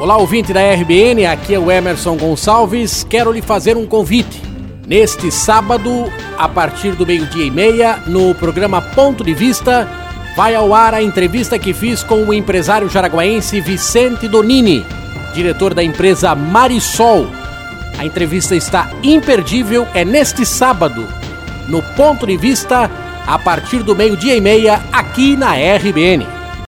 Olá, ouvinte da RBN, aqui é o Emerson Gonçalves. Quero lhe fazer um convite. Neste sábado, a partir do meio-dia e meia, no programa Ponto de Vista, vai ao ar a entrevista que fiz com o empresário jaraguaense Vicente Donini, diretor da empresa Marisol. A entrevista está imperdível, é neste sábado, no Ponto de Vista, a partir do meio-dia e meia, aqui na RBN.